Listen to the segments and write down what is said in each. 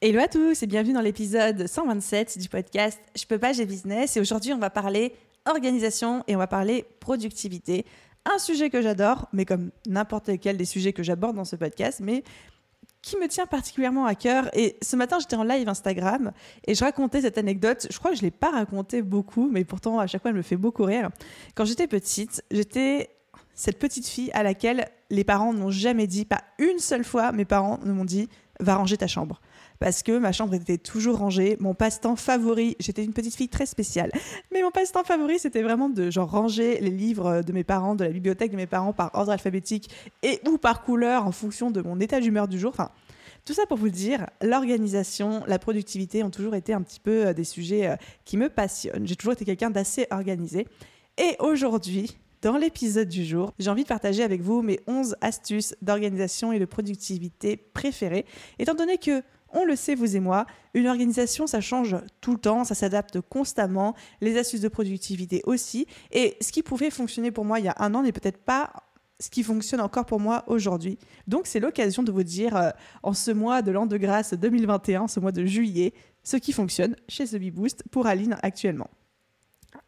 Hello à tous et bienvenue dans l'épisode 127 du podcast Je peux pas, j'ai business. Et aujourd'hui, on va parler organisation et on va parler productivité. Un sujet que j'adore, mais comme n'importe lequel des sujets que j'aborde dans ce podcast, mais qui me tient particulièrement à cœur. Et ce matin, j'étais en live Instagram et je racontais cette anecdote. Je crois que je ne l'ai pas racontée beaucoup, mais pourtant, à chaque fois, elle me fait beaucoup rire. Quand j'étais petite, j'étais cette petite fille à laquelle les parents n'ont jamais dit, pas une seule fois, mes parents ne m'ont dit, va ranger ta chambre parce que ma chambre était toujours rangée. Mon passe-temps favori, j'étais une petite fille très spéciale, mais mon passe-temps favori, c'était vraiment de genre ranger les livres de mes parents, de la bibliothèque de mes parents par ordre alphabétique et ou par couleur en fonction de mon état d'humeur du jour. Enfin, tout ça pour vous dire, l'organisation, la productivité ont toujours été un petit peu euh, des sujets euh, qui me passionnent. J'ai toujours été quelqu'un d'assez organisé. Et aujourd'hui, dans l'épisode du jour, j'ai envie de partager avec vous mes 11 astuces d'organisation et de productivité préférées, étant donné que on le sait, vous et moi, une organisation, ça change tout le temps, ça s'adapte constamment, les astuces de productivité aussi. Et ce qui pouvait fonctionner pour moi il y a un an n'est peut-être pas ce qui fonctionne encore pour moi aujourd'hui. Donc c'est l'occasion de vous dire, euh, en ce mois de l'an de grâce 2021, ce mois de juillet, ce qui fonctionne chez The Bee Boost pour Aline actuellement.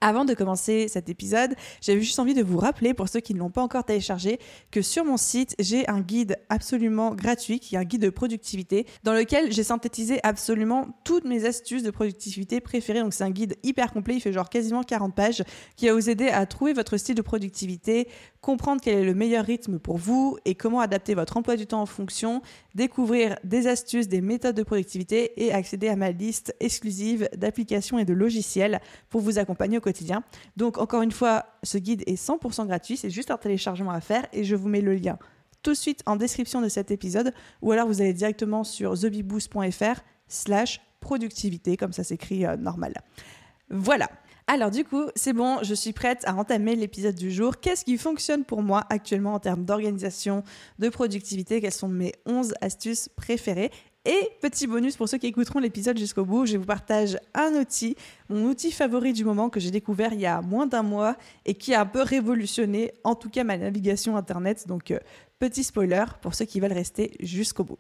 Avant de commencer cet épisode, j'avais juste envie de vous rappeler, pour ceux qui ne l'ont pas encore téléchargé, que sur mon site, j'ai un guide absolument gratuit, qui est un guide de productivité, dans lequel j'ai synthétisé absolument toutes mes astuces de productivité préférées. Donc c'est un guide hyper complet, il fait genre quasiment 40 pages, qui va vous aider à trouver votre style de productivité, comprendre quel est le meilleur rythme pour vous et comment adapter votre emploi du temps en fonction, découvrir des astuces, des méthodes de productivité et accéder à ma liste exclusive d'applications et de logiciels pour vous accompagner au quotidien. Donc encore une fois, ce guide est 100% gratuit, c'est juste un téléchargement à faire et je vous mets le lien tout de suite en description de cet épisode ou alors vous allez directement sur thebiboost.fr slash productivité, comme ça s'écrit euh, normal. Voilà. Alors du coup, c'est bon, je suis prête à entamer l'épisode du jour. Qu'est-ce qui fonctionne pour moi actuellement en termes d'organisation, de productivité? Quelles sont mes 11 astuces préférées? Et petit bonus pour ceux qui écouteront l'épisode jusqu'au bout, je vous partage un outil, mon outil favori du moment que j'ai découvert il y a moins d'un mois et qui a un peu révolutionné en tout cas ma navigation internet. Donc euh, petit spoiler pour ceux qui veulent rester jusqu'au bout.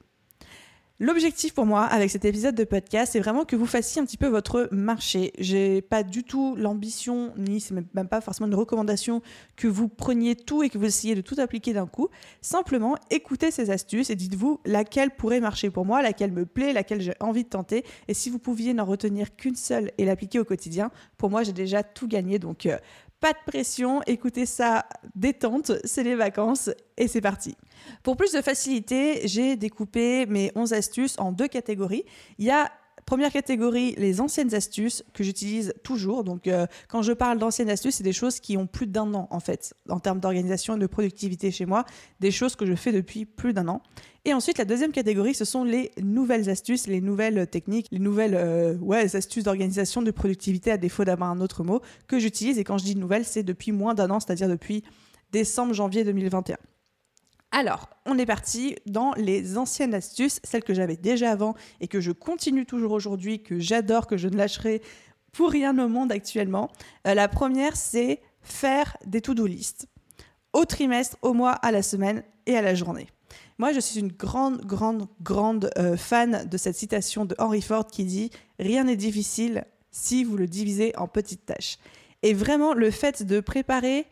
L'objectif pour moi avec cet épisode de podcast, c'est vraiment que vous fassiez un petit peu votre marché. J'ai pas du tout l'ambition, ni c'est même pas forcément une recommandation que vous preniez tout et que vous essayiez de tout appliquer d'un coup. Simplement, écoutez ces astuces et dites-vous laquelle pourrait marcher pour moi, laquelle me plaît, laquelle j'ai envie de tenter. Et si vous pouviez n'en retenir qu'une seule et l'appliquer au quotidien, pour moi, j'ai déjà tout gagné. Donc, euh, pas de pression, écoutez ça détente, c'est les vacances et c'est parti. Pour plus de facilité, j'ai découpé mes 11 astuces en deux catégories. Il y a Première catégorie, les anciennes astuces que j'utilise toujours. Donc, euh, quand je parle d'anciennes astuces, c'est des choses qui ont plus d'un an, en fait, en termes d'organisation et de productivité chez moi, des choses que je fais depuis plus d'un an. Et ensuite, la deuxième catégorie, ce sont les nouvelles astuces, les nouvelles techniques, les nouvelles euh, ouais, astuces d'organisation, de productivité, à défaut d'avoir un autre mot, que j'utilise. Et quand je dis nouvelles, c'est depuis moins d'un an, c'est-à-dire depuis décembre, janvier 2021. Alors, on est parti dans les anciennes astuces, celles que j'avais déjà avant et que je continue toujours aujourd'hui, que j'adore, que je ne lâcherai pour rien au monde actuellement. Euh, la première, c'est faire des to-do list au trimestre, au mois, à la semaine et à la journée. Moi, je suis une grande, grande, grande euh, fan de cette citation de Henry Ford qui dit Rien n'est difficile si vous le divisez en petites tâches. Et vraiment, le fait de préparer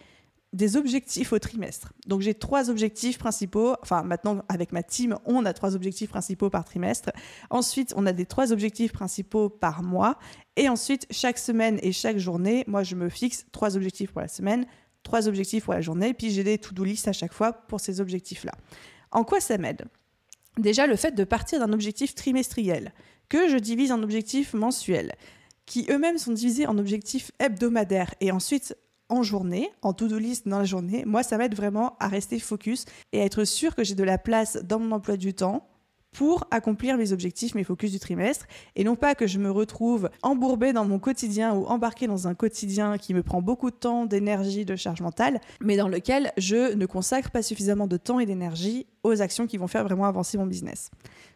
des objectifs au trimestre. Donc j'ai trois objectifs principaux. Enfin maintenant avec ma team, on a trois objectifs principaux par trimestre. Ensuite, on a des trois objectifs principaux par mois. Et ensuite, chaque semaine et chaque journée, moi je me fixe trois objectifs pour la semaine, trois objectifs pour la journée. Puis j'ai des to-do list à chaque fois pour ces objectifs-là. En quoi ça m'aide? Déjà le fait de partir d'un objectif trimestriel que je divise en objectifs mensuels qui eux-mêmes sont divisés en objectifs hebdomadaires et ensuite en journée, en to-do list dans la journée, moi, ça m'aide vraiment à rester focus et à être sûr que j'ai de la place dans mon emploi du temps pour accomplir mes objectifs, mes focus du trimestre, et non pas que je me retrouve embourbée dans mon quotidien ou embarquée dans un quotidien qui me prend beaucoup de temps, d'énergie, de charge mentale, mais dans lequel je ne consacre pas suffisamment de temps et d'énergie aux actions qui vont faire vraiment avancer mon business.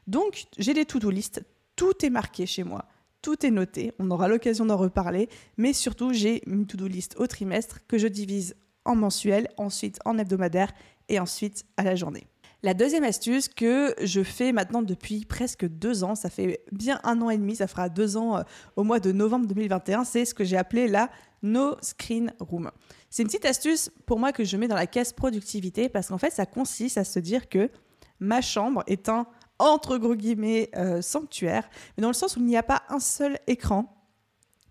Donc, j'ai des to-do list, tout est marqué chez moi. Tout est noté, on aura l'occasion d'en reparler, mais surtout j'ai une to-do list au trimestre que je divise en mensuel, ensuite en hebdomadaire et ensuite à la journée. La deuxième astuce que je fais maintenant depuis presque deux ans, ça fait bien un an et demi, ça fera deux ans euh, au mois de novembre 2021, c'est ce que j'ai appelé la No Screen Room. C'est une petite astuce pour moi que je mets dans la caisse productivité parce qu'en fait ça consiste à se dire que ma chambre est un entre gros guillemets euh, sanctuaire, mais dans le sens où il n'y a pas un seul écran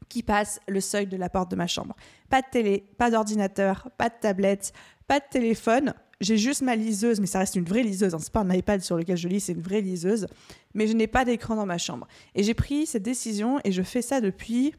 qui passe le seuil de la porte de ma chambre. Pas de télé, pas d'ordinateur, pas de tablette, pas de téléphone, j'ai juste ma liseuse, mais ça reste une vraie liseuse. Hein. C'est pas un iPad sur lequel je lis, c'est une vraie liseuse. Mais je n'ai pas d'écran dans ma chambre. Et j'ai pris cette décision et je fais ça depuis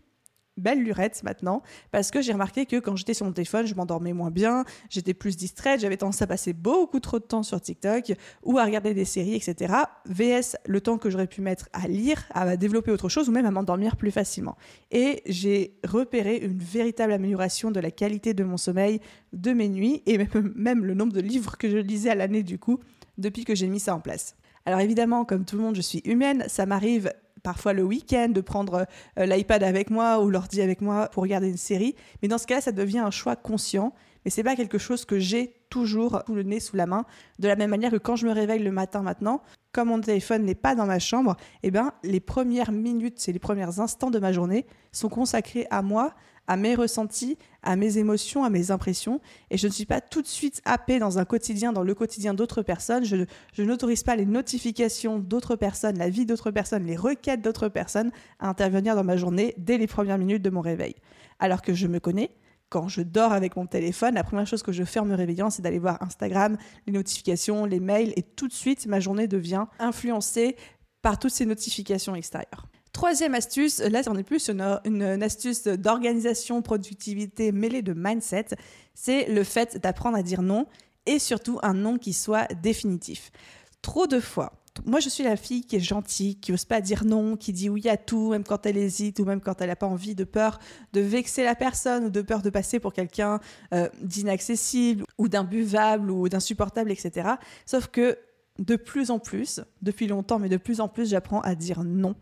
belle lurette maintenant, parce que j'ai remarqué que quand j'étais sur mon téléphone, je m'endormais moins bien, j'étais plus distraite, j'avais tendance à passer beaucoup trop de temps sur TikTok ou à regarder des séries, etc. VS, le temps que j'aurais pu mettre à lire, à développer autre chose ou même à m'endormir plus facilement. Et j'ai repéré une véritable amélioration de la qualité de mon sommeil, de mes nuits et même, le nombre de livres que je lisais à l'année du coup depuis que j'ai mis ça en place. Alors évidemment, comme tout le monde, je suis humaine, ça m'arrive parfois le week-end, de prendre euh, l'iPad avec moi ou l'ordi avec moi pour regarder une série. Mais dans ce cas, ça devient un choix conscient. Mais c'est pas quelque chose que j'ai toujours tout le nez sous la main. De la même manière que quand je me réveille le matin maintenant, comme mon téléphone n'est pas dans ma chambre, eh ben, les premières minutes et les premiers instants de ma journée sont consacrés à moi, à mes ressentis, à mes émotions, à mes impressions. Et je ne suis pas tout de suite happée dans un quotidien, dans le quotidien d'autres personnes. Je, je n'autorise pas les notifications d'autres personnes, la vie d'autres personnes, les requêtes d'autres personnes à intervenir dans ma journée dès les premières minutes de mon réveil. Alors que je me connais, quand je dors avec mon téléphone, la première chose que je fais en me réveillant, c'est d'aller voir Instagram, les notifications, les mails, et tout de suite, ma journée devient influencée par toutes ces notifications extérieures. Troisième astuce, là on est plus une, une astuce d'organisation, productivité mêlée de mindset, c'est le fait d'apprendre à dire non et surtout un non qui soit définitif. Trop de fois, moi je suis la fille qui est gentille, qui n'ose pas dire non, qui dit oui à tout, même quand elle hésite ou même quand elle n'a pas envie, de peur de vexer la personne ou de peur de passer pour quelqu'un euh, d'inaccessible ou d'imbuvable ou d'insupportable, etc. Sauf que de plus en plus, depuis longtemps, mais de plus en plus, j'apprends à dire non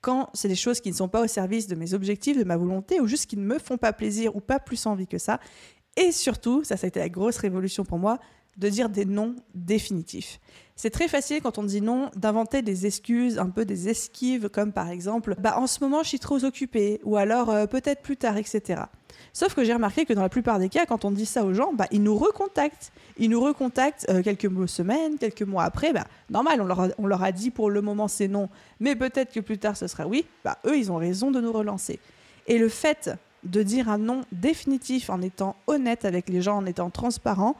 quand c'est des choses qui ne sont pas au service de mes objectifs, de ma volonté, ou juste qui ne me font pas plaisir ou pas plus envie que ça. Et surtout, ça, ça a été la grosse révolution pour moi, de dire des noms définitifs. C'est très facile quand on dit non d'inventer des excuses, un peu des esquives, comme par exemple bah, en ce moment je suis trop occupée, ou alors euh, peut-être plus tard, etc. Sauf que j'ai remarqué que dans la plupart des cas, quand on dit ça aux gens, bah, ils nous recontactent. Ils nous recontactent euh, quelques semaines, quelques mois après. Bah, normal, on leur, a, on leur a dit pour le moment c'est non, mais peut-être que plus tard ce sera oui. Bah, eux, ils ont raison de nous relancer. Et le fait de dire un non définitif en étant honnête avec les gens, en étant transparent,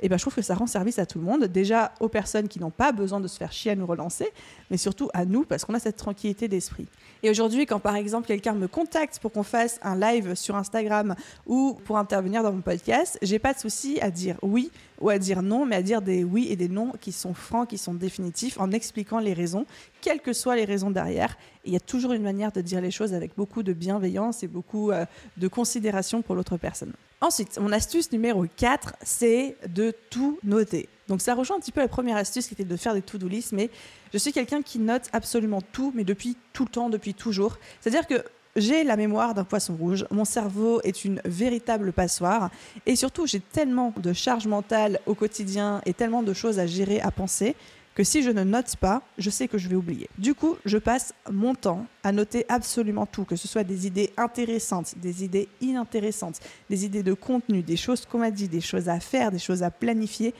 et ben, je trouve que ça rend service à tout le monde. Déjà aux personnes qui n'ont pas besoin de se faire chier à nous relancer, mais surtout à nous parce qu'on a cette tranquillité d'esprit. Et aujourd'hui, quand par exemple quelqu'un me contacte pour qu'on fasse un live sur Instagram ou pour intervenir dans mon podcast, j'ai pas de souci à dire oui ou à dire non, mais à dire des oui et des non qui sont francs, qui sont définitifs, en expliquant les raisons, quelles que soient les raisons derrière. il y a toujours une manière de dire les choses avec beaucoup de bienveillance et beaucoup euh, de considération pour l'autre personne. Ensuite, mon astuce numéro 4, c'est de tout noter. Donc ça rejoint un petit peu la première astuce qui était de faire des to-do list, mais je suis quelqu'un qui note absolument tout, mais depuis tout le temps, depuis toujours. C'est-à-dire que j'ai la mémoire d'un poisson rouge, mon cerveau est une véritable passoire, et surtout j'ai tellement de charge mentale au quotidien et tellement de choses à gérer, à penser, que si je ne note pas, je sais que je vais oublier. Du coup, je passe mon temps à noter absolument tout, que ce soit des idées intéressantes, des idées inintéressantes, des idées de contenu, des choses qu'on m'a dit, des choses à faire, des choses à planifier.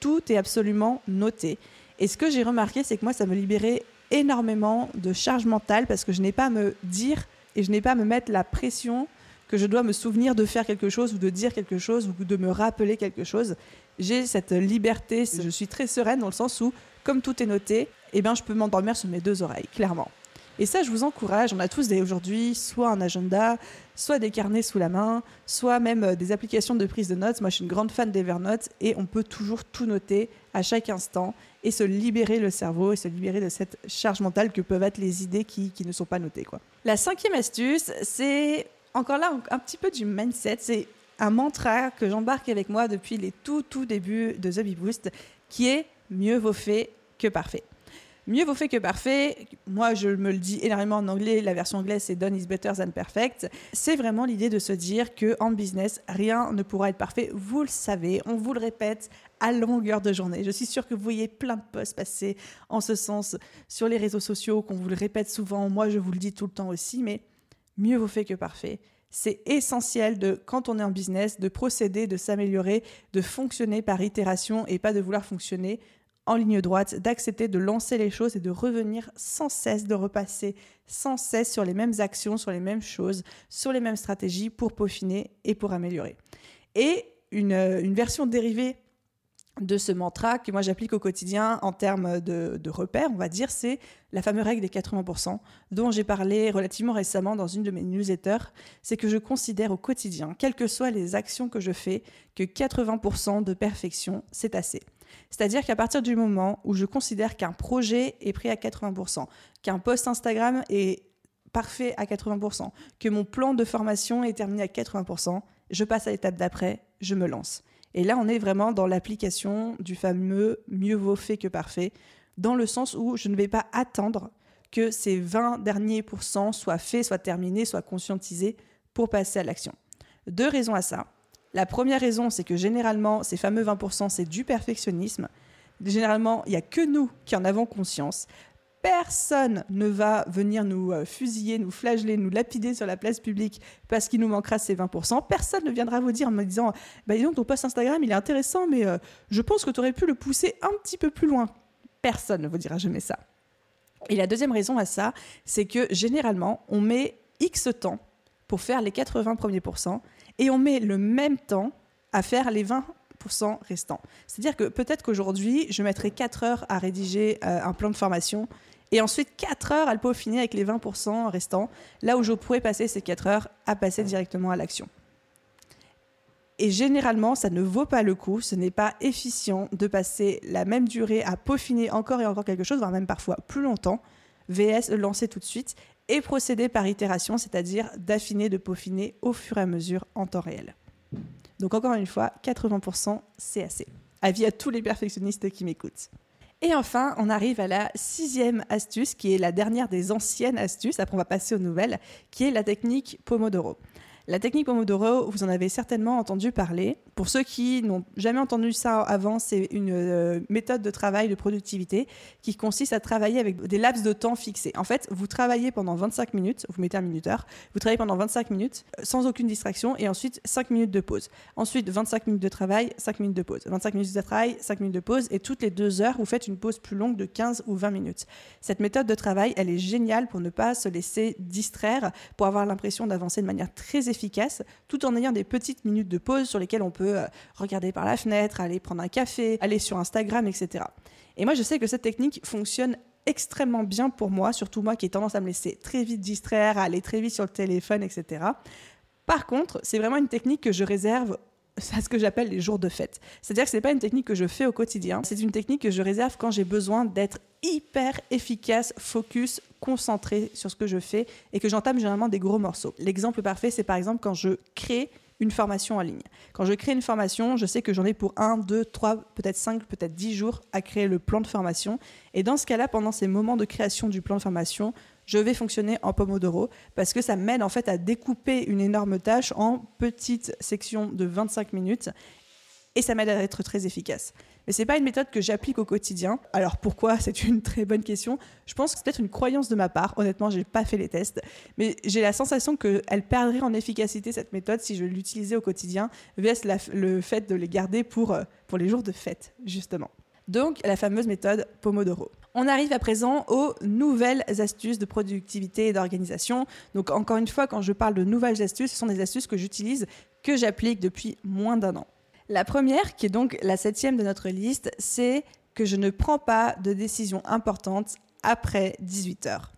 Tout est absolument noté. Et ce que j'ai remarqué, c'est que moi, ça me libérait énormément de charge mentale parce que je n'ai pas à me dire et je n'ai pas à me mettre la pression que je dois me souvenir de faire quelque chose ou de dire quelque chose ou de me rappeler quelque chose. J'ai cette liberté, je suis très sereine dans le sens où comme tout est noté, eh ben, je peux m'endormir sur mes deux oreilles, clairement. Et ça, je vous encourage. On a tous aujourd'hui soit un agenda, soit des carnets sous la main, soit même euh, des applications de prise de notes. Moi, je suis une grande fan d'Evernote et on peut toujours tout noter à chaque instant et se libérer le cerveau et se libérer de cette charge mentale que peuvent être les idées qui, ne sont pas notées. Quoi. La cinquième astuce, c'est encore là un petit peu du mindset. C'est un mantra que j'embarque avec moi depuis les tout, tout débuts de The Bee Boost qui est mieux vaut fait que parfait. Mieux vaut fait que parfait. Moi, je me le dis énormément en anglais. La version anglaise, c'est done is better than perfect. C'est vraiment l'idée de se dire que en business, rien ne pourra être parfait. Vous le savez, on vous le répète à longueur de journée. Je suis sûre que vous voyez plein de posts passer en ce sens sur les réseaux sociaux, qu'on vous le répète souvent. Moi, je vous le dis tout le temps aussi, mais mieux vaut fait que parfait. C'est essentiel de, quand on est en business, de procéder, de s'améliorer, de fonctionner par itération et pas de vouloir fonctionner en ligne droite, d'accepter de lancer les choses et de revenir sans cesse, de repasser sans cesse sur les mêmes actions, sur les mêmes choses, sur les mêmes stratégies pour peaufiner et pour améliorer. Et une, une version dérivée de ce mantra que moi j'applique au quotidien en termes de, de repères, on va dire, c'est la fameuse règle des 80%, dont j'ai parlé relativement récemment dans une de mes newsletters. C'est que je considère au quotidien, quelles que soient les actions que je fais, que 80% de perfection, c'est assez. C'est-à-dire qu'à partir du moment où je considère qu'un projet est pris à 80%, qu'un post Instagram est parfait à 80%, que mon plan de formation est terminé à 80%, je passe à l'étape d'après, je me lance. Et là, on est vraiment dans l'application du fameux mieux vaut fait que parfait, dans le sens où je ne vais pas attendre que ces 20 derniers pourcents soient faits, soient terminés, soient conscientisés pour passer à l'action. Deux raisons à ça. La première raison, c'est que généralement, ces fameux 20%, c'est du perfectionnisme. Généralement, il n'y a que nous qui en avons conscience. Personne ne va venir nous euh, fusiller, nous flageller, nous lapider sur la place publique parce qu'il nous manquera ces 20%. Personne ne viendra vous dire en me disant bah, dis donc, ton post Instagram, il est intéressant, mais euh, je pense que tu aurais pu le pousser un petit peu plus loin. Personne ne vous dira jamais ça. Et la deuxième raison à ça, c'est que généralement, on met X temps pour faire les 80 premiers pourcents et on met le même temps à faire les 20% restants. C'est-à-dire que peut-être qu'aujourd'hui, je mettrai 4 heures à rédiger euh, un plan de formation et ensuite 4 heures à le peaufiner avec les 20% restants, là où je pourrais passer ces 4 heures à passer directement à l'action. Et généralement, ça ne vaut pas le coup, ce n'est pas efficient de passer la même durée à peaufiner encore et encore quelque chose, voire même parfois plus longtemps, VS lancer tout de suite et procéder par itération, c'est-à-dire d'affiner, de peaufiner au fur et à mesure en temps réel. Donc encore une fois, 80%, c'est assez. Avis à tous les perfectionnistes qui m'écoutent. Et enfin, on arrive à la sixième astuce, qui est la dernière des anciennes astuces, après on va passer aux nouvelles, qui est la technique Pomodoro. La technique Pomodoro, vous en avez certainement entendu parler. Pour ceux qui n'ont jamais entendu ça avant, c'est une euh, méthode de travail de productivité qui consiste à travailler avec des laps de temps fixés. En fait, vous travaillez pendant 25 minutes, vous mettez un minuteur, vous travaillez pendant 25 minutes euh, sans aucune distraction et ensuite 5 minutes de pause. Ensuite, 25 minutes de travail, 5 minutes de pause. 25 minutes de travail, 5 minutes de pause et toutes les deux heures, vous faites une pause plus longue de 15 ou 20 minutes. Cette méthode de travail, elle est géniale pour ne pas se laisser distraire, pour avoir l'impression d'avancer de manière très efficace, tout en ayant des petites minutes de pause sur lesquelles on peut euh, regarder par la fenêtre, aller prendre un café, aller sur Instagram, etc. Et moi, je sais que cette technique fonctionne extrêmement bien pour moi, surtout moi qui ai tendance à me laisser très vite distraire, à aller très vite sur le téléphone, etc. Par contre, c'est vraiment une technique que je réserve à ce que j'appelle les jours de fête. C'est-à-dire que ce n'est pas une technique que je fais au quotidien, c'est une technique que je réserve quand j'ai besoin d'être hyper efficace, focus, concentré sur ce que je fais et que j'entame généralement des gros morceaux. L'exemple parfait, c'est par exemple quand je crée une formation en ligne. Quand je crée une formation, je sais que j'en ai pour 1, 2, 3, peut-être 5, peut-être 10 jours à créer le plan de formation. Et dans ce cas-là, pendant ces moments de création du plan de formation, je vais fonctionner en Pomodoro parce que ça m'aide en fait à découper une énorme tâche en petites sections de 25 minutes et ça m'aide à être très efficace. Mais c'est pas une méthode que j'applique au quotidien. Alors pourquoi? C'est une très bonne question. Je pense que c'est peut-être une croyance de ma part. Honnêtement, j'ai pas fait les tests, mais j'ai la sensation qu'elle perdrait en efficacité cette méthode si je l'utilisais au quotidien, vs le fait de les garder pour, euh, pour les jours de fête, justement. Donc la fameuse méthode Pomodoro. On arrive à présent aux nouvelles astuces de productivité et d'organisation. Donc encore une fois, quand je parle de nouvelles astuces, ce sont des astuces que j'utilise, que j'applique depuis moins d'un an. La première, qui est donc la septième de notre liste, c'est que je ne prends pas de décision importante après 18 heures.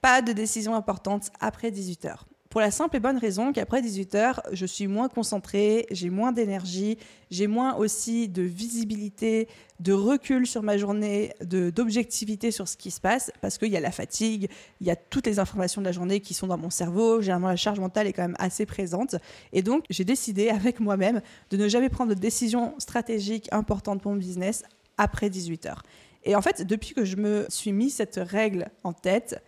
Pas de décision importante après 18h. Pour la simple et bonne raison qu'après 18h, je suis moins concentrée, j'ai moins d'énergie, j'ai moins aussi de visibilité, de recul sur ma journée, d'objectivité sur ce qui se passe, parce qu'il y a la fatigue, il y a toutes les informations de la journée qui sont dans mon cerveau, généralement la charge mentale est quand même assez présente. Et donc j'ai décidé avec moi-même de ne jamais prendre de décision stratégique importante pour mon business après 18h. Et en fait, depuis que je me suis mis cette règle en tête,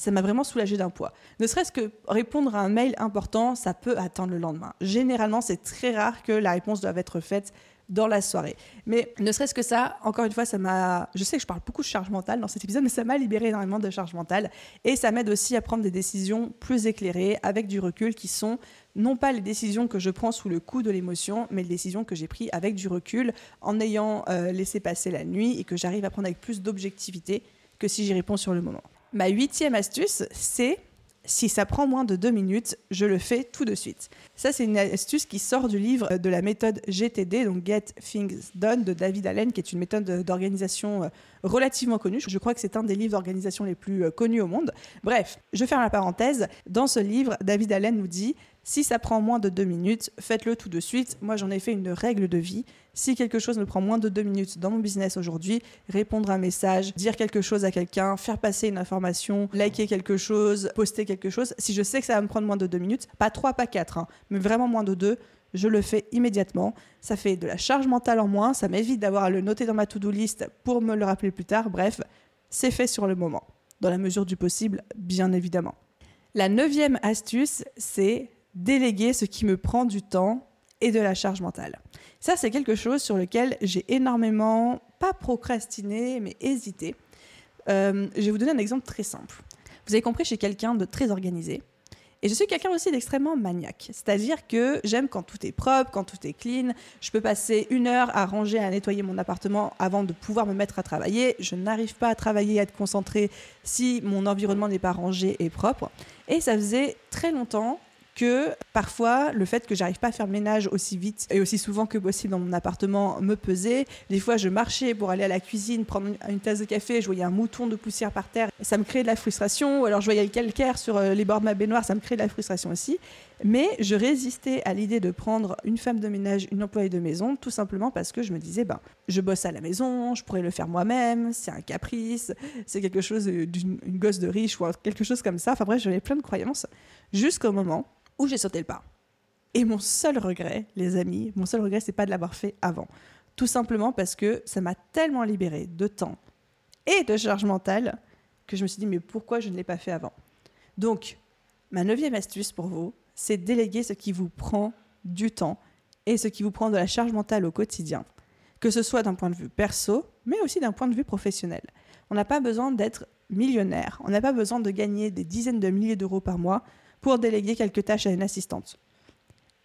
ça m'a vraiment soulagé d'un poids. Ne serait-ce que répondre à un mail important, ça peut attendre le lendemain. Généralement, c'est très rare que la réponse doive être faite dans la soirée. Mais ne serait-ce que ça, encore une fois, ça m'a. Je sais que je parle beaucoup de charge mentale dans cet épisode, mais ça m'a libéré énormément de charge mentale. Et ça m'aide aussi à prendre des décisions plus éclairées, avec du recul, qui sont non pas les décisions que je prends sous le coup de l'émotion, mais les décisions que j'ai prises avec du recul, en ayant euh, laissé passer la nuit et que j'arrive à prendre avec plus d'objectivité que si j'y réponds sur le moment. Ma huitième astuce, c'est si ça prend moins de deux minutes, je le fais tout de suite. Ça, c'est une astuce qui sort du livre de la méthode GTD, donc Get Things Done, de David Allen, qui est une méthode d'organisation euh, relativement connue. Je crois que c'est un des livres d'organisation les plus euh, connus au monde. Bref, je ferme la parenthèse. Dans ce livre, David Allen nous dit si ça prend moins de deux minutes, faites-le tout de suite. Moi, j'en ai fait une règle de vie. Si quelque chose me prend moins de deux minutes dans mon business aujourd'hui, répondre à un message, dire quelque chose à quelqu'un, faire passer une information, liker quelque chose, poster quelque chose, si je sais que ça va me prendre moins de deux minutes, pas trois, pas quatre, hein, mais vraiment moins de deux, je le fais immédiatement. Ça fait de la charge mentale en moins, ça m'évite d'avoir à le noter dans ma to-do list pour me le rappeler plus tard. Bref, c'est fait sur le moment, dans la mesure du possible, bien évidemment. La neuvième astuce, c'est déléguer ce qui me prend du temps et de la charge mentale. Ça, c'est quelque chose sur lequel j'ai énormément, pas procrastiné, mais hésité. Euh, je vais vous donner un exemple très simple. Vous avez compris, je suis quelqu'un de très organisé. Et je suis quelqu'un aussi d'extrêmement maniaque. C'est-à-dire que j'aime quand tout est propre, quand tout est clean. Je peux passer une heure à ranger, à nettoyer mon appartement avant de pouvoir me mettre à travailler. Je n'arrive pas à travailler, à être concentré si mon environnement n'est pas rangé et propre. Et ça faisait très longtemps que parfois le fait que j'arrive pas à faire le ménage aussi vite et aussi souvent que possible dans mon appartement me pesait. Des fois, je marchais pour aller à la cuisine, prendre une, tasse de café, je voyais un mouton de poussière par terre, ça me créait de la frustration. Ou alors je voyais le calcaire sur euh, les bords de ma baignoire, ça me créait de la frustration aussi. Mais je résistais à l'idée de prendre une femme de ménage, une employée de maison, tout simplement parce que je me disais, ben, je bosse à la maison, je pourrais le faire moi-même, c'est un caprice, c'est quelque chose d'une gosse de riche ou quelque chose comme ça. Enfin bref, j'avais plein de croyances jusqu'au moment où j'ai sauté le pas. Et mon seul regret, les amis, mon seul regret, c'est pas de l'avoir fait avant. Tout simplement parce que ça m'a tellement libéré de temps et de charge mentale que je me suis dit, mais pourquoi je ne l'ai pas fait avant? Donc, ma neuvième astuce pour vous, c'est déléguer ce qui vous prend du temps et ce qui vous prend de la charge mentale au quotidien, que ce soit d'un point de vue perso, mais aussi d'un point de vue professionnel. On n'a pas besoin d'être millionnaire, on n'a pas besoin de gagner des dizaines de milliers d'euros par mois pour déléguer quelques tâches à une assistante.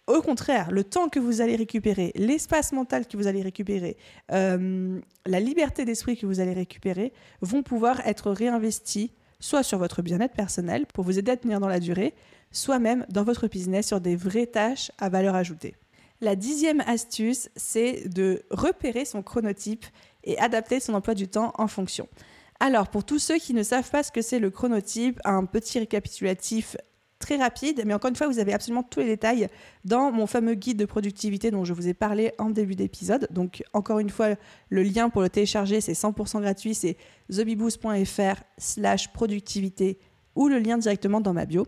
Au contraire, le temps que vous allez récupérer, l'espace mental que vous allez récupérer, euh, la liberté d'esprit que vous allez récupérer vont pouvoir être réinvestis soit sur votre bien-être personnel pour vous aider à tenir dans la durée, soit même dans votre business sur des vraies tâches à valeur ajoutée. La dixième astuce, c'est de repérer son chronotype et adapter son emploi du temps en fonction. Alors, pour tous ceux qui ne savent pas ce que c'est le chronotype, un petit récapitulatif très rapide, mais encore une fois, vous avez absolument tous les détails dans mon fameux guide de productivité dont je vous ai parlé en début d'épisode. Donc, encore une fois, le lien pour le télécharger, c'est 100% gratuit, c'est thebiboost.fr slash productivité ou le lien directement dans ma bio.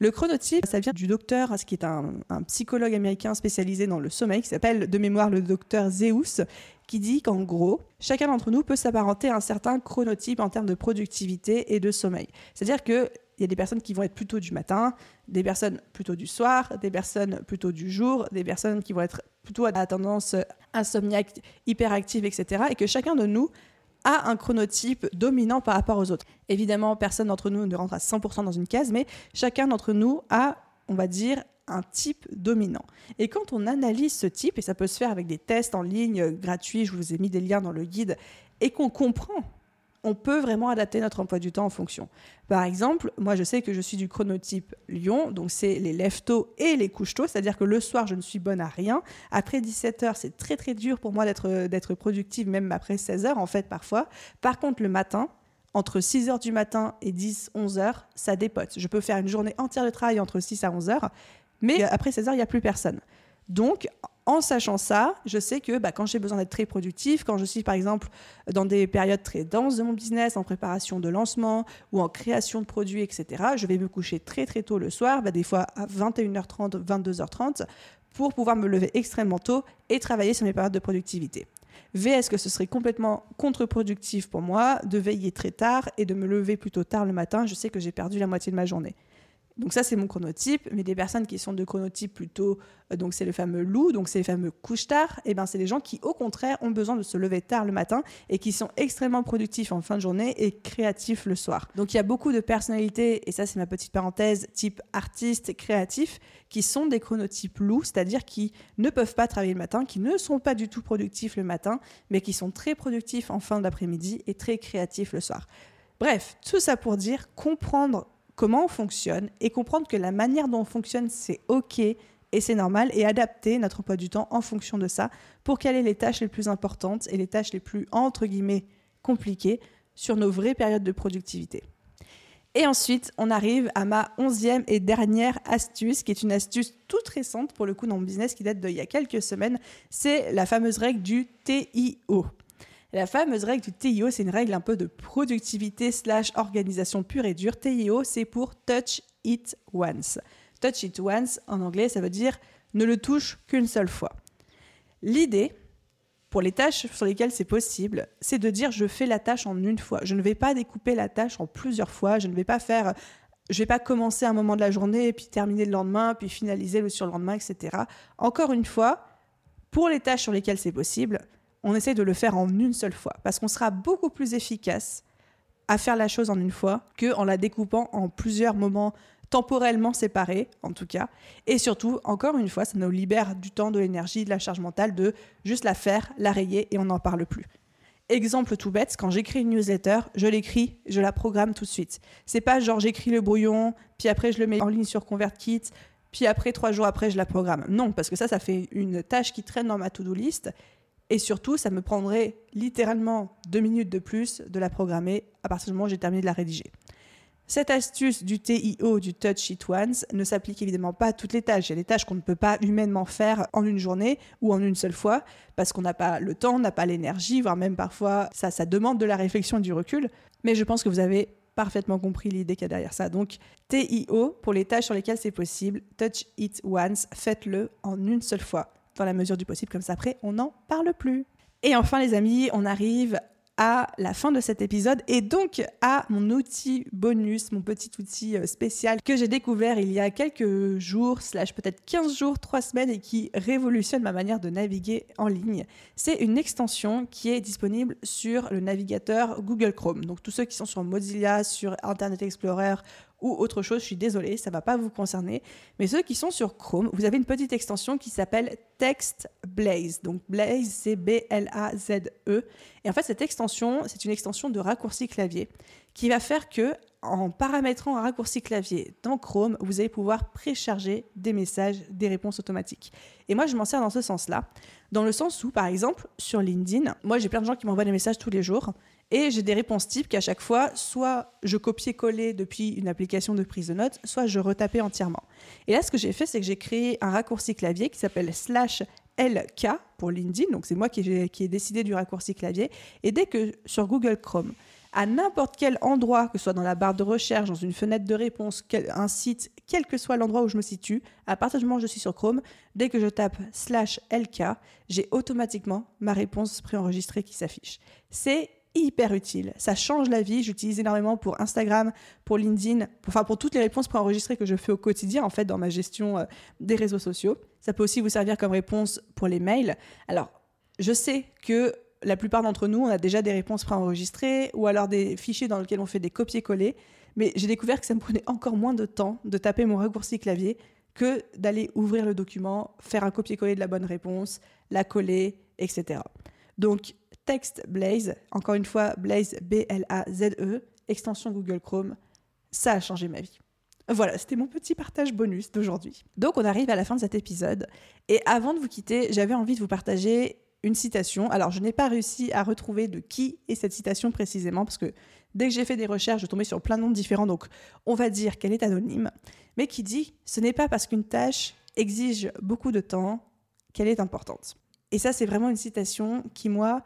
Le chronotype, ça vient du docteur, ce qui est un, psychologue américain spécialisé dans le sommeil, qui s'appelle de mémoire le docteur Zeus, qui dit qu'en gros, chacun d'entre nous peut s'apparenter à un certain chronotype en termes de productivité et de sommeil. C'est-à-dire que il y a des personnes qui vont être plutôt du matin, des personnes plutôt du soir, des personnes plutôt du jour, des personnes qui vont être plutôt à la tendance insomniaque, hyperactive, etc. Et que chacun de nous a un chronotype dominant par rapport aux autres. Évidemment, personne d'entre nous ne rentre à 100% dans une case, mais chacun d'entre nous a, on va dire, un type dominant. Et quand on analyse ce type, et ça peut se faire avec des tests en ligne gratuits, je vous ai mis des liens dans le guide, et qu'on comprend on peut vraiment adapter notre emploi du temps en fonction. Par exemple, moi je sais que je suis du chronotype Lion, donc c'est les lève-tôt et les couche-tôt, c'est-à-dire que le soir je ne suis bonne à rien. Après 17h, c'est très très dur pour moi d'être productive, même après 16h en fait parfois. Par contre, le matin, entre 6h du matin et 10, 11h, ça dépote. Je peux faire une journée entière de travail entre 6 à 11h, mais après 16h, il n'y a plus personne. Donc, en sachant ça, je sais que bah, quand j'ai besoin d'être très productif, quand je suis par exemple dans des périodes très denses de mon business, en préparation de lancement ou en création de produits, etc., je vais me coucher très très tôt le soir, bah, des fois à 21h30, 22h30, pour pouvoir me lever extrêmement tôt et travailler sur mes périodes de productivité. VS que ce serait complètement contre-productif pour moi de veiller très tard et de me lever plutôt tard le matin. Je sais que j'ai perdu la moitié de ma journée. Donc ça, c'est mon chronotype. Mais des personnes qui sont de chronotype plutôt, euh, donc c'est le fameux loup, donc c'est les fameux couche tard, et eh ben c'est des gens qui, au contraire, ont besoin de se lever tard le matin et qui sont extrêmement productifs en fin de journée et créatifs le soir. Donc il y a beaucoup de personnalités, et ça c'est ma petite parenthèse, type artiste, créatif, qui sont des chronotypes loups, c'est-à-dire qui ne peuvent pas travailler le matin, qui ne sont pas du tout productifs le matin, mais qui sont très productifs en fin d'après-midi et très créatifs le soir. Bref, tout ça pour dire comprendre comment on fonctionne et comprendre que la manière dont on fonctionne, c'est OK et c'est normal et adapter notre emploi du temps en fonction de ça pour caler les tâches les plus importantes et les tâches les plus, entre guillemets, compliquées sur nos vraies périodes de productivité. Et ensuite, on arrive à ma onzième et dernière astuce, qui est une astuce toute récente pour le coup dans mon business qui date d'il y a quelques semaines. C'est la fameuse règle du TIO. La fameuse règle du TIO, c'est une règle un peu de productivité slash organisation pure et dure. TIO, c'est pour touch it once. Touch it once, en anglais, ça veut dire ne le touche qu'une seule fois. L'idée, pour les tâches sur lesquelles c'est possible, c'est de dire je fais la tâche en une fois. Je ne vais pas découper la tâche en plusieurs fois. Je ne vais pas faire, je vais pas commencer un moment de la journée puis terminer le lendemain, puis finaliser le surlendemain, etc. Encore une fois, pour les tâches sur lesquelles c'est possible, on essaie de le faire en une seule fois, parce qu'on sera beaucoup plus efficace à faire la chose en une fois que en la découpant en plusieurs moments temporellement séparés, en tout cas. Et surtout, encore une fois, ça nous libère du temps, de l'énergie, de la charge mentale de juste la faire, la rayer et on n'en parle plus. Exemple tout bête, quand j'écris une newsletter, je l'écris, je la programme tout de suite. C'est pas genre j'écris le brouillon, puis après je le mets en ligne sur ConvertKit, puis après trois jours après je la programme. Non, parce que ça, ça fait une tâche qui traîne dans ma to-do list et surtout, ça me prendrait littéralement deux minutes de plus de la programmer à partir du moment où j'ai terminé de la rédiger. Cette astuce du TIO, du Touch It Once, ne s'applique évidemment pas à toutes les tâches. Il y a des tâches qu'on ne peut pas humainement faire en une journée ou en une seule fois parce qu'on n'a pas le temps, on n'a pas l'énergie, voire même parfois ça, ça demande de la réflexion et du recul. Mais je pense que vous avez parfaitement compris l'idée qu'il y a derrière ça. Donc TIO, pour les tâches sur lesquelles c'est possible, Touch It Once, faites-le en une seule fois dans la mesure du possible, comme ça après on n'en parle plus. Et enfin les amis, on arrive à la fin de cet épisode et donc à mon outil bonus, mon petit outil euh, spécial que j'ai découvert il y a quelques jours, slash peut-être 15 jours, 3 semaines et qui révolutionne ma manière de naviguer en ligne. C'est une extension qui est disponible sur le navigateur Google Chrome. Donc tous ceux qui sont sur Mozilla, sur Internet Explorer ou autre chose, je suis désolée, ça ne va pas vous concerner. Mais ceux qui sont sur Chrome, vous avez une petite extension qui s'appelle Text Blaze. Donc Blaze, c'est B-L-A-Z-E. Et en fait, cette extension, c'est une extension de raccourci clavier qui va faire que, en paramétrant un raccourci clavier dans Chrome, vous allez pouvoir précharger des messages, des réponses automatiques. Et moi, je m'en sers dans ce sens-là. Dans le sens où, par exemple, sur LinkedIn, moi, j'ai plein de gens qui m'envoient des messages tous les jours. Et j'ai des réponses types qu'à chaque fois, soit je copiais-collais depuis une application de prise de notes, soit je retapais entièrement. Et là, ce que j'ai fait, c'est que j'ai créé un raccourci clavier qui s'appelle slash LK pour LinkedIn. Donc, c'est moi qui ai, décidé du raccourci clavier. Et dès que sur Google Chrome, à n'importe quel endroit, que ce soit dans la barre de recherche, dans une fenêtre de réponse, un site, quel que soit l'endroit où je me situe, à partir du moment où je suis sur Chrome, dès que je tape slash LK, j'ai automatiquement ma réponse préenregistrée qui s'affiche. C'est hyper utile. Ça change la vie. J'utilise énormément pour Instagram, pour LinkedIn, pour, enfin pour toutes les réponses préenregistrées que je fais au quotidien en fait dans ma gestion euh, des réseaux sociaux. Ça peut aussi vous servir comme réponse pour les mails. Alors, je sais que la plupart d'entre nous, on a déjà des réponses préenregistrées ou alors des fichiers dans lesquels on fait des copier-coller. Mais j'ai découvert que ça me prenait encore moins de temps de taper mon raccourci clavier que d'aller ouvrir le document, faire un copier-coller de la bonne réponse, la coller, etc. Donc, Text Blaze, encore une fois, Blaze B-L-A-Z-E, extension Google Chrome, ça a changé ma vie. Voilà, c'était mon petit partage bonus d'aujourd'hui. Donc on arrive à la fin de cet épisode. Et avant de vous quitter, j'avais envie de vous partager une citation. Alors je n'ai pas réussi à retrouver de qui est cette citation précisément, parce que Dès que j'ai fait des recherches, je tombais sur plein de noms différents, donc on va dire qu'elle est anonyme, mais qui dit ce n'est pas parce qu'une tâche exige beaucoup de temps qu'elle est importante. Et ça, c'est vraiment une citation qui, moi,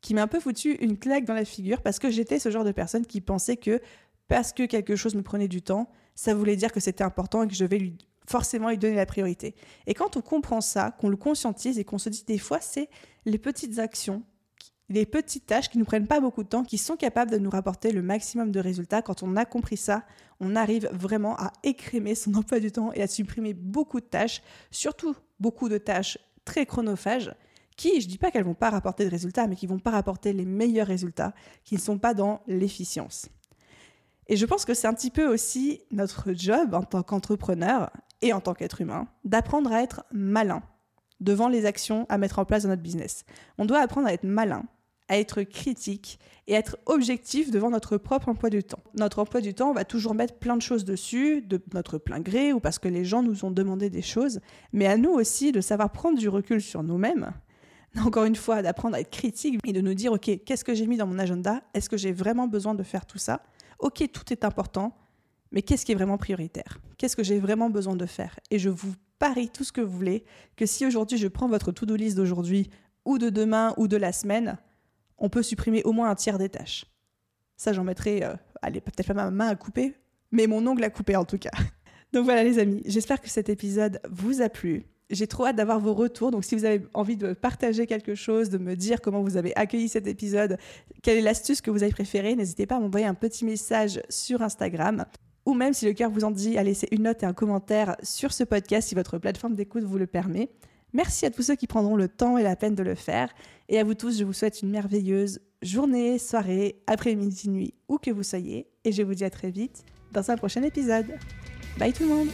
qui m'a un peu foutu une claque dans la figure parce que j'étais ce genre de personne qui pensait que parce que quelque chose me prenait du temps, ça voulait dire que c'était important et que je devais lui forcément lui donner la priorité. Et quand on comprend ça, qu'on le conscientise et qu'on se dit des fois, c'est les petites actions les petites tâches qui ne nous prennent pas beaucoup de temps, qui sont capables de nous rapporter le maximum de résultats. Quand on a compris ça, on arrive vraiment à écrémer son emploi du temps et à supprimer beaucoup de tâches, surtout beaucoup de tâches très chronophages, qui, je ne dis pas qu'elles vont pas rapporter de résultats, mais qui vont pas rapporter les meilleurs résultats, qui ne sont pas dans l'efficience. Et je pense que c'est un petit peu aussi notre job en tant qu'entrepreneur et en tant qu'être humain, d'apprendre à être malin devant les actions à mettre en place dans notre business. On doit apprendre à être malin à être critique et à être objectif devant notre propre emploi du temps. Notre emploi du temps, on va toujours mettre plein de choses dessus, de notre plein gré ou parce que les gens nous ont demandé des choses, mais à nous aussi de savoir prendre du recul sur nous-mêmes. Encore une fois, d'apprendre à être critique et de nous dire, OK, qu'est-ce que j'ai mis dans mon agenda? Est-ce que j'ai vraiment besoin de faire tout ça? Ok, tout est important, mais qu'est-ce qui est vraiment prioritaire? Qu'est-ce que j'ai vraiment besoin de faire? Et je vous parie tout ce que vous voulez que si aujourd'hui je prends votre to-do list d'aujourd'hui ou de demain ou de la semaine, on peut supprimer au moins un tiers des tâches. Ça, j'en mettrai, euh, allez, peut-être pas ma main à couper, mais mon ongle à couper en tout cas. Donc voilà les amis, j'espère que cet épisode vous a plu. J'ai trop hâte d'avoir vos retours, donc si vous avez envie de partager quelque chose, de me dire comment vous avez accueilli cet épisode, quelle est l'astuce que vous avez préférée, n'hésitez pas à m'envoyer un petit message sur Instagram. Ou même si le cœur vous en dit, à laisser une note et un commentaire sur ce podcast si votre plateforme d'écoute vous le permet. Merci à tous ceux qui prendront le temps et la peine de le faire. Et à vous tous, je vous souhaite une merveilleuse journée, soirée, après-midi, nuit, où que vous soyez. Et je vous dis à très vite dans un prochain épisode. Bye tout le monde